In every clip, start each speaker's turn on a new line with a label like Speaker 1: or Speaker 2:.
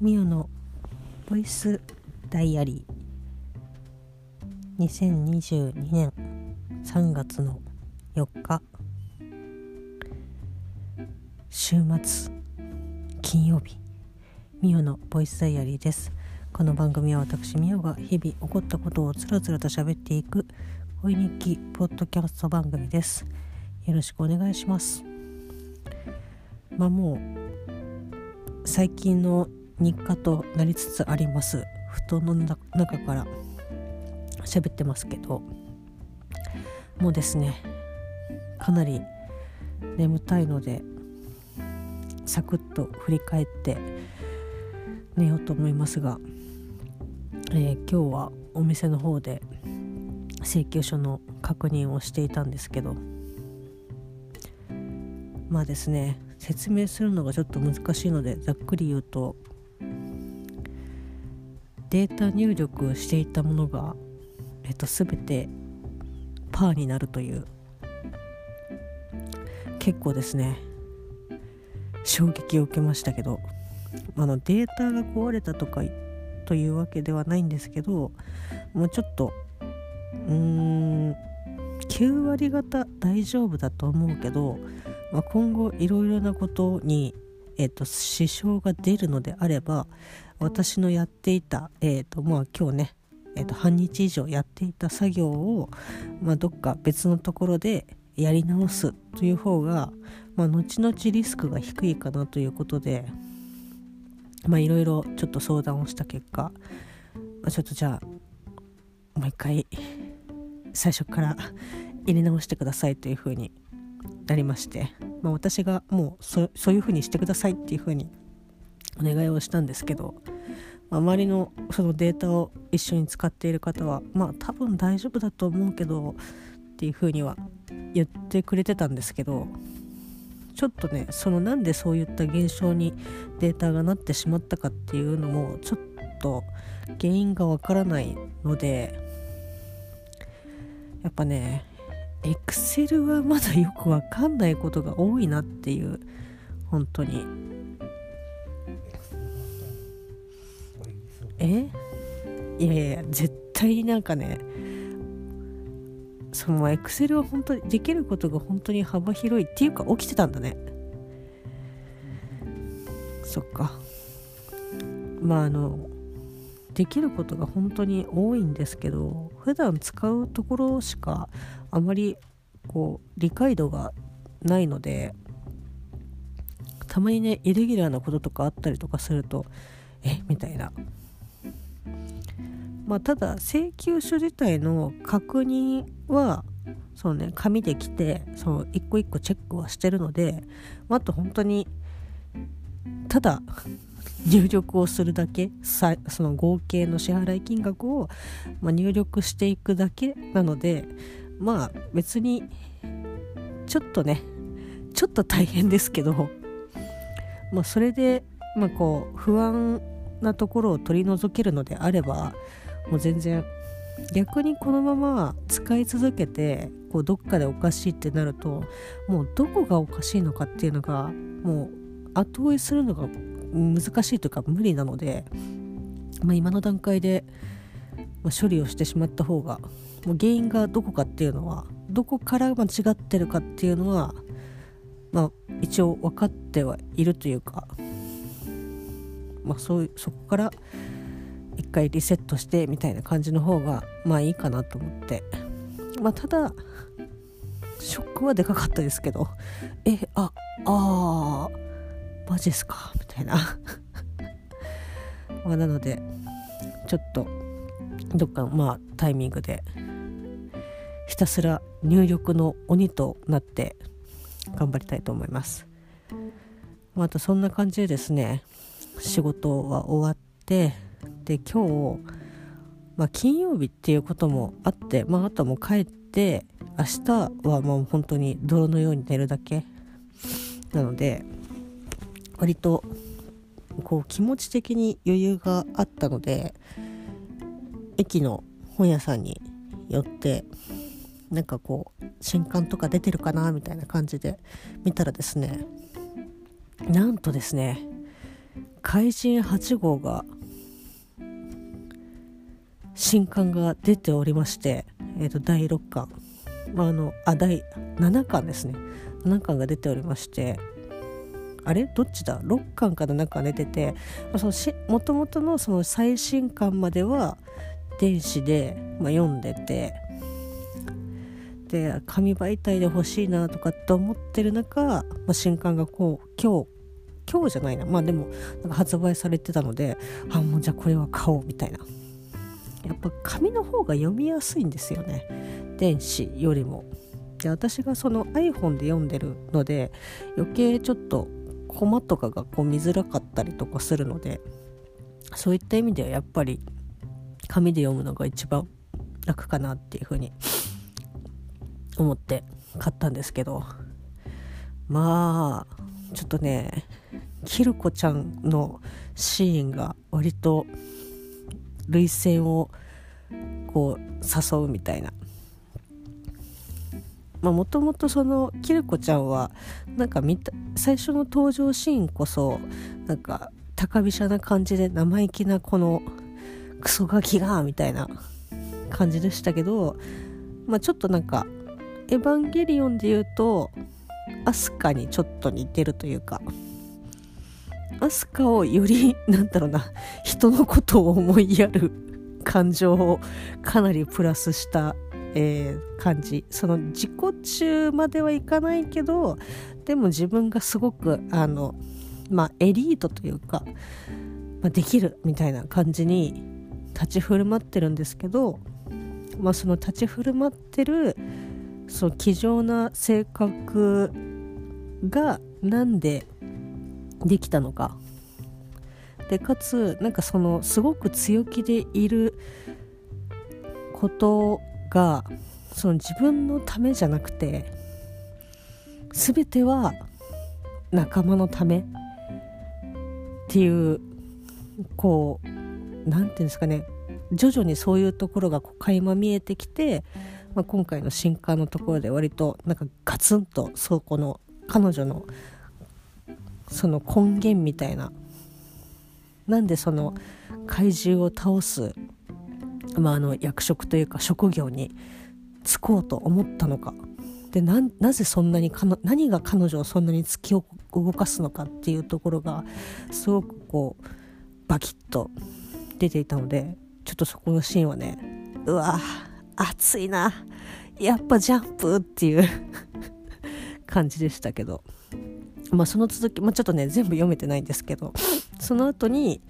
Speaker 1: ミオのボイスダイアリー。2022年3月の4日。週末金曜日。ミオのボイスダイアリーです。この番組は私ミオが日々起こったことをつらつらと喋っていく。恋日記ポッドキャスト番組です。よろしくお願いします。まあもう最近の日課となりつつあります。布団の中から喋ってますけど。もうですねかなり眠たいのでサクッと振り返って寝ようと思いますが、えー、今日はお店の方で請求書の確認をしていたんですけどまあですね説明するのがちょっと難しいのでざっくり言うとデータ入力していたものが、えっと、全てパーになるという結構ですね。衝撃を受けましたけど。あのデータが壊れたとかというわけではないんですけどもうちょっとうーん9割方大丈夫だと思うけど、まあ、今後いろいろなことに、えーと、支障が出るのであれば私のやっていた、えーとまあ、今日ね、えーと、半日以上やっていた作業を、まあ、どっか別のところでやり直すという方が、まあ、後々リスクが低いかなということでいろいろちょっと相談をした結果、ま、ちょっとじゃあもう一回最初から入れ直してくださいというふうになりまして、まあ、私がもうそういうふうにしてくださいっていうふうにお願いをしたんですけど、ま、周りのそのデータを一緒に使っている方はまあ多分大丈夫だと思うけどっていうふうには言ってくれてたんですけどちょっとねそのなんでそういった現象にデータがなってしまったかっていうのもちょっと原因がわからないのでやっぱねエクセルはまだよくわかんないことが多いなっていう本当に。え？いやいや絶対なんかねそのエクセルは本当にできることが本当に幅広いっていうか起きてたんだね。そっか。まああのできることが本当に多いんですけど普段使うところしかあまりこう理解度がないのでたまにねイレギュラーなこととかあったりとかするとえ？みたいな。まあただ請求書自体の確認はそのね紙で来てその一個一個チェックはしてるので、まあ、あと本当にただ入力をするだけその合計の支払い金額を、まあ、入力していくだけなのでまあ別にちょっとねちょっと大変ですけど、まあ、それで、まあ、こう不安なところを取り除けるのであればもう全然逆にこのまま使い続けてこうどっかでおかしいってなるともうどこがおかしいのかっていうのがもう後追いするのが難しいというか無理なので、まあ、今の段階で、ま処理をしてしまった方がもう原因がどこかっていうのはどこから間違ってるかっていうのは、まあ、一応分かってはいるというか、まあ、そうそこから一回リセットしてみたいな感じの方がまあいいかなと思って、まあ、ただショックはでかかったですけどえああーマジっすかみたいな。まあなのでちょっとどっかまあタイミングでひたすら入力の鬼となって頑張りたいと思います、まあ、あとそんな感じでですね仕事は終わってで今日、まあ、金曜日っていうこともあって、まあ、あとはもう帰って明日はもう本当に泥のように寝るだけ。なので割とこう気持ち的に余裕があったので駅の本屋さんに寄ってなんかこう新刊とか出てるかなみたいな感じで見たらですねなんとですね怪人8号が新刊が出ておりまして、えー、と第6巻、まあ、あのあ第7巻ですね。7巻が出ておりましてあれ？どっちだ？6巻か7巻出ててもともとのその最新巻までは電子で、まあ、読んでてで紙媒体で欲しいなとかって思ってる中、まあ、新刊がこう今日今日じゃないな。まあでもなんか発売されてたのであもうじゃあこれは買おうみたいな。やっぱ紙の方が読みやすいんですよね。電子よりも。で私がその iPhone で読んでるので余計ちょっとコマとかがこう見づらかったりとかするのでそういった意味ではやっぱり紙で読むのが一番楽かなっていうふうに 思って買ったんですけど。まあちょっとねキルコちゃんのシーンが割と涙腺をこう誘うみたいなもともとそのキルコちゃんはなんか見た最初の登場シーンこそなんか高飛車な感じで生意気なこのクソガキがみたいな感じでしたけど、まあ、ちょっとなんか「エヴァンゲリオン」で言うとアスカにちょっと似てるというかアスカをよりなんだろうな人のことを思いやる感情をかなりプラスしたえー、感じ。その自己中まではいかないけどでも自分がすごくあのまあエリートというか、まあ、できるみたいな感じに立ち振る舞ってるんですけど、まあ、その立ち振る舞ってるその気丈な性格がなんでできたのか。でかつなんかそのすごく強気でいることがその自分のためじゃなくて全ては仲間のためっていうこう何て言うんですかね。徐々にそういうところがこう垣間見えてきて、まあ、今回の新刊のところで割となんかガツンとそこの彼女のその根源みたいな。なんでその怪獣を倒すまあ、あの役職というか職業に就こうと思ったのか。でなぜそんなに何が彼女をそんなに突き動かすのかっていうところがすごくこうバキッと出ていたのでちょっとそこのシーンはねうわ熱いな。やっぱジャンプっていう 感じでしたけど。まあその続き、まあ、ちょっとね全部読めてないんですけどその後に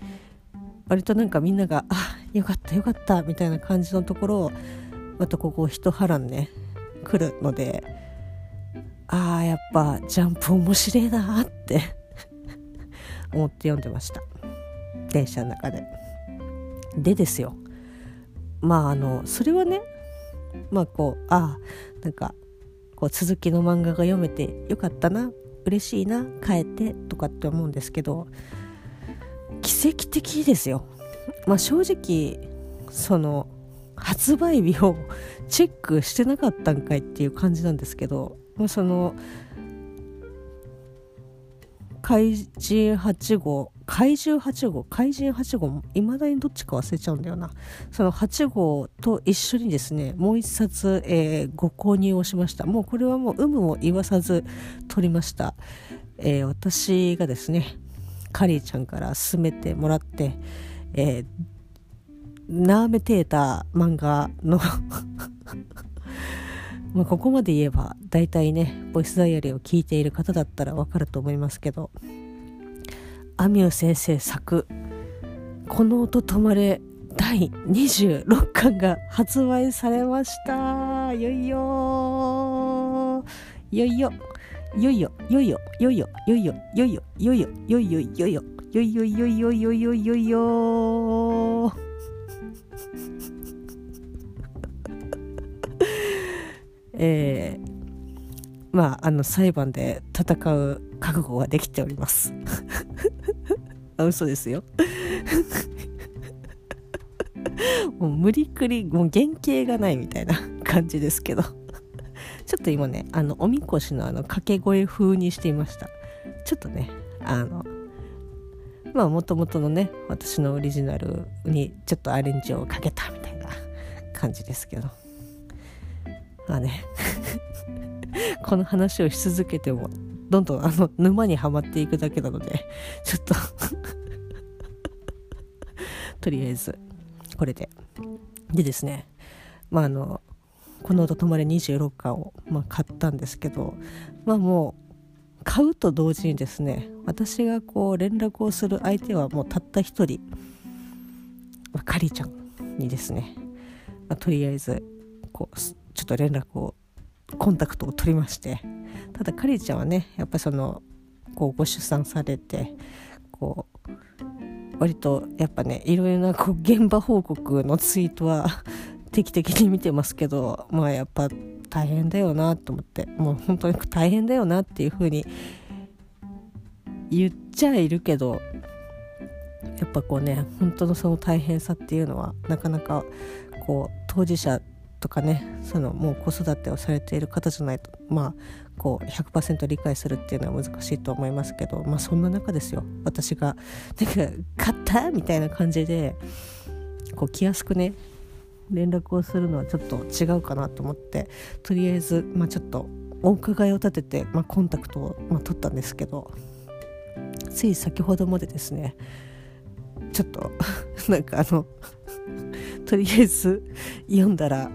Speaker 1: 割となんかみんなが「あよかったよかった」みたいな感じのところをまたここ一波乱ね来るのでああやっぱジャンプ面白いなって思って読んでました。電車の中で。でですよ。まああのそれはねまあこうああなんかこう続きの漫画が読めてよかったな嬉しいな帰ってとかって思うんですけど奇跡的ですよ。まあ、正直その発売日をチェックしてなかったんかいっていう感じなんですけど、まあ、その怪人8号怪獣8号怪人8号いまだにどっちか忘れちゃうんだよな。その8号と一緒にですねもう一冊、えー、ご購入をしました。もうこれはもう有無も言わさず取りました、えー、私がですねカリーちゃんから勧めてもらって、えー、なめてた漫画の まあここまで言えば大体ねボイスダイアリーを聞いている方だったらわかると思いますけど。アミュー先生作「この音止まれ」第26巻が発売されました。いよいよいよいよ。いよいよ。いよいよ。いよいよ。いよいよ。いよいよ。いよいよ。いよいよ。いよいよ。いよいよ。いよいよ。いよいよ。よいよいよ。えー、まああの裁判で戦う覚悟ができております。あ嘘ですよ。もう無理くりもう原型がないみたいな感じですけど。ちょっと今ねあのおみこしのあの掛け声風にしていました。ちょっとねあのまあもともとのね私のオリジナルにちょっとアレンジをかけたみたいな感じですけど。まあね この話をし続けてもどんどんあの沼にはまっていくだけなのでちょっととりあえずこれで。でですねまああのこの音止まれ26巻を、まあ、買ったんですけどまあもう買うと同時にですね私がこう連絡をする相手はもうたった一人、まあ、かりちゃんにですね、まあ、とりあえずこうちょっと連絡をコンタクトを取りましてただかりちゃんはねやっぱりそのこうご出産されてこう割とやっぱねいろいろなこう現場報告のツイートは 定期的に見てますけどまあやっぱ大変だよなと思ってもう本当に大変だよなっていう風に言っちゃいるけどやっぱこうね本当のその大変さっていうのはなかなかこう当事者とかねそのもう子育てをされている方じゃないとまあこう100%理解するっていうのは難しいと思いますけどまあそんな中ですよ私がなんか「買った!」みたいな感じでこう気安くね連絡をするのはちょっと違うかなと思ってとりあえず、まあ、ちょっとお伺いを立てて、まあ、コンタクトを、まあ、取ったんですけどつい先ほどまでですねちょっと なんかあのとりあえず読んだら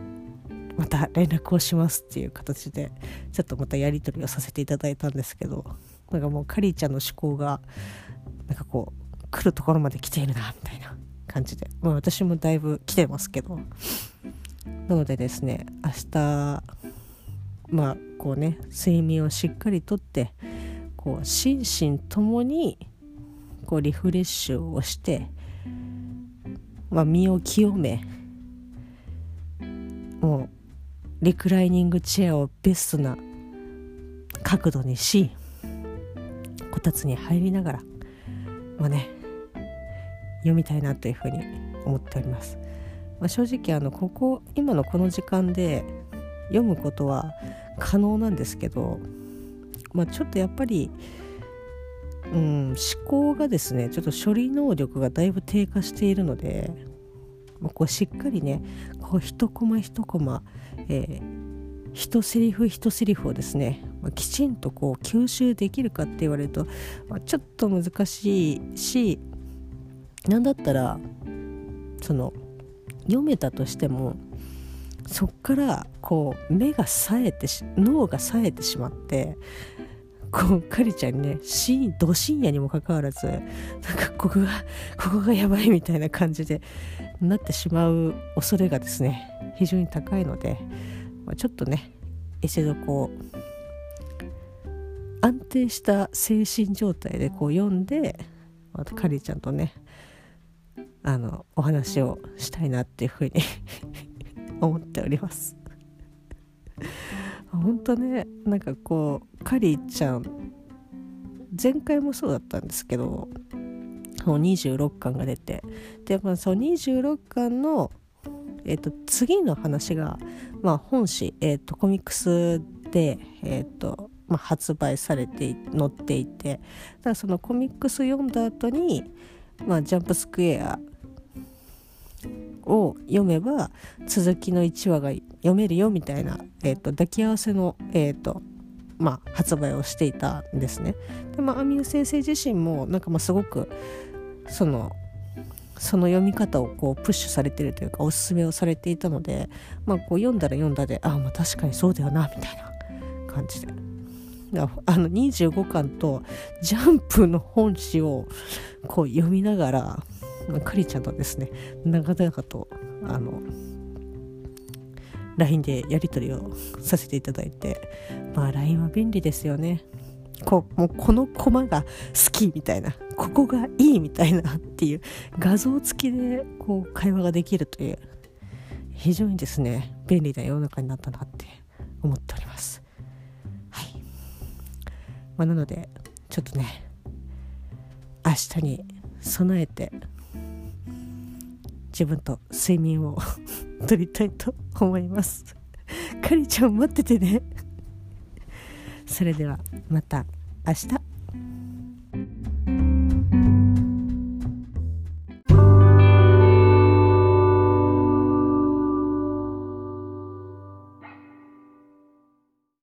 Speaker 1: また連絡をしますっていう形でちょっとまたやり取りをさせていただいたんですけどなんかもうカリーちゃんの思考がなんかこう来るところまで来ているなみたいな感じで、まあ、私もだいぶ来てますけど。なのでですね明日まあこうね睡眠をしっかりとってこう心身ともにこうリフレッシュをして、まあ、身を清めもうリクライニングチェアをベストな角度にしこたつに入りながらまあね読みたいなというふうに思っております、まあ、正直あのここ今のこの時間で読むことは可能なんですけど、まあ、ちょっとやっぱり、うん、思考がですねちょっと処理能力がだいぶ低下しているので、まあ、こうしっかりねこう一コマ一コマ、えー、一セリフ一セリフをですね、まあ、きちんとこう吸収できるかって言われると、まあ、ちょっと難しいしなんだったらその読めたとしてもそっからこう目が冴えて脳が冴えてしまってこうかりちゃんにねど深夜にもかかわらずなんかここがここがやばいみたいな感じでなってしまう恐れがですね非常に高いので、まあ、ちょっとね一度こう安定した精神状態でこう読んでまたかりちゃんとねあのお話をしたいなっていうふうに 思っております。本当ねなんかこうカリーちゃん前回もそうだったんですけど26巻が出てで、まあ、その26巻の、えーと、次の話が、まあ、本誌、えーと、コミックスで、えーとまあ、発売されて載っていてだからそのコミックス読んだ後に、まあ、ジャンプスクエアを読めば続きの1話が読めるよみたいな、えーと、抱き合わせの、えーとまあ、発売をしていたんですね。でまあアミュ先生自身もなんかまあすごくそのその読み方をこうプッシュされてるというかおすすめをされていたので、まあ、こう読んだら読んだでああまあ確かにそうだよなみたいな感じで。あの25巻とジャンプの本誌をこう読みながらまかりちゃんとですね長々とあの LINE でやり取りをさせていただいてまあ LINE は便利ですよねこもうこのコマが好きみたいなここがいいみたいなっていう画像付きでこう会話ができるという非常にですね便利な世の中になったなって思っております。はい、まあ、なのでちょっとね明日に備えて自分と睡眠を とりたいと思います。かりちゃん待っててね。それではまた明日。